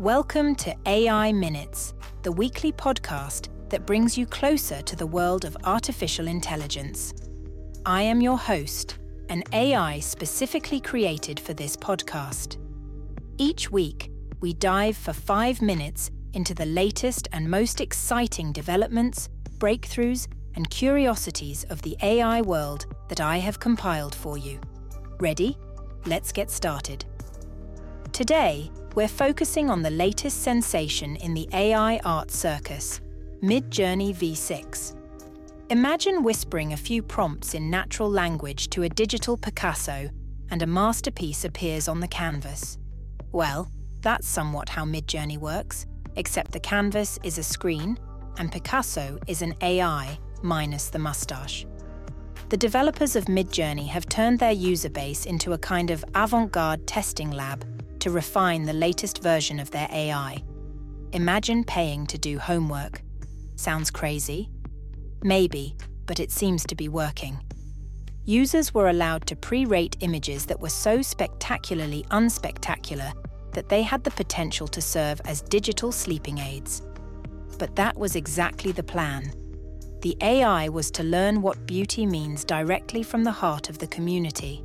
Welcome to AI Minutes, the weekly podcast that brings you closer to the world of artificial intelligence. I am your host, an AI specifically created for this podcast. Each week, we dive for five minutes into the latest and most exciting developments, breakthroughs, and curiosities of the AI world that I have compiled for you. Ready? Let's get started. Today, we're focusing on the latest sensation in the AI art circus, Midjourney V6. Imagine whispering a few prompts in natural language to a digital Picasso, and a masterpiece appears on the canvas. Well, that's somewhat how Midjourney works, except the canvas is a screen and Picasso is an AI minus the mustache. The developers of Midjourney have turned their user base into a kind of avant garde testing lab to refine the latest version of their AI. Imagine paying to do homework. Sounds crazy? Maybe, but it seems to be working. Users were allowed to pre rate images that were so spectacularly unspectacular that they had the potential to serve as digital sleeping aids. But that was exactly the plan. The AI was to learn what beauty means directly from the heart of the community.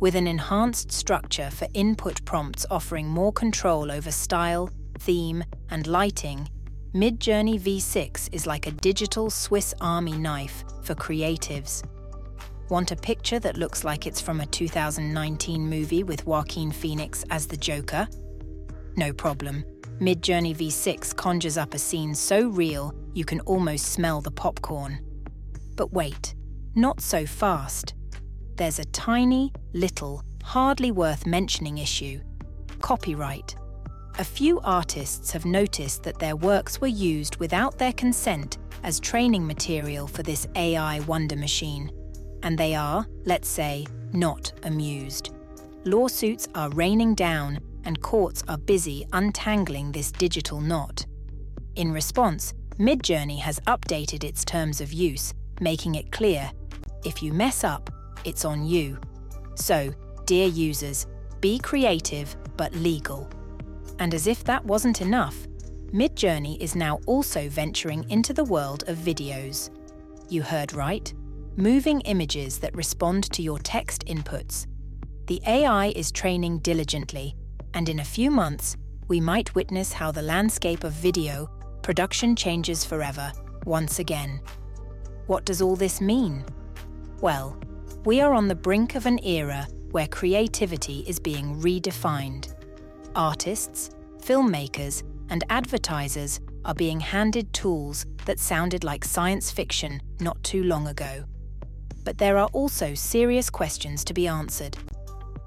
With an enhanced structure for input prompts offering more control over style, theme, and lighting, Midjourney V6 is like a digital Swiss Army knife for creatives. Want a picture that looks like it's from a 2019 movie with Joaquin Phoenix as the Joker? No problem. Midjourney V6 conjures up a scene so real you can almost smell the popcorn. But wait, not so fast. There's a tiny, little, hardly worth mentioning issue copyright. A few artists have noticed that their works were used without their consent as training material for this AI wonder machine and they are, let's say, not amused. Lawsuits are raining down, and courts are busy untangling this digital knot. In response, Midjourney has updated its terms of use, making it clear if you mess up, it's on you. So, dear users, be creative but legal. And as if that wasn't enough, Midjourney is now also venturing into the world of videos. You heard right moving images that respond to your text inputs. The AI is training diligently, and in a few months, we might witness how the landscape of video production changes forever, once again. What does all this mean? Well, we are on the brink of an era where creativity is being redefined. Artists, filmmakers, and advertisers are being handed tools that sounded like science fiction not too long ago but there are also serious questions to be answered.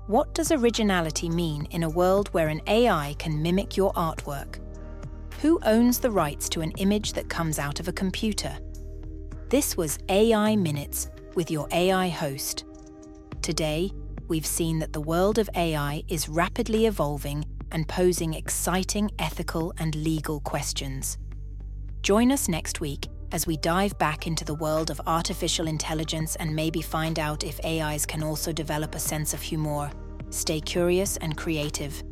What does originality mean in a world where an AI can mimic your artwork? Who owns the rights to an image that comes out of a computer? This was AI Minutes with your AI host. Today, we've seen that the world of AI is rapidly evolving and posing exciting ethical and legal questions. Join us next week as we dive back into the world of artificial intelligence and maybe find out if AIs can also develop a sense of humor. Stay curious and creative.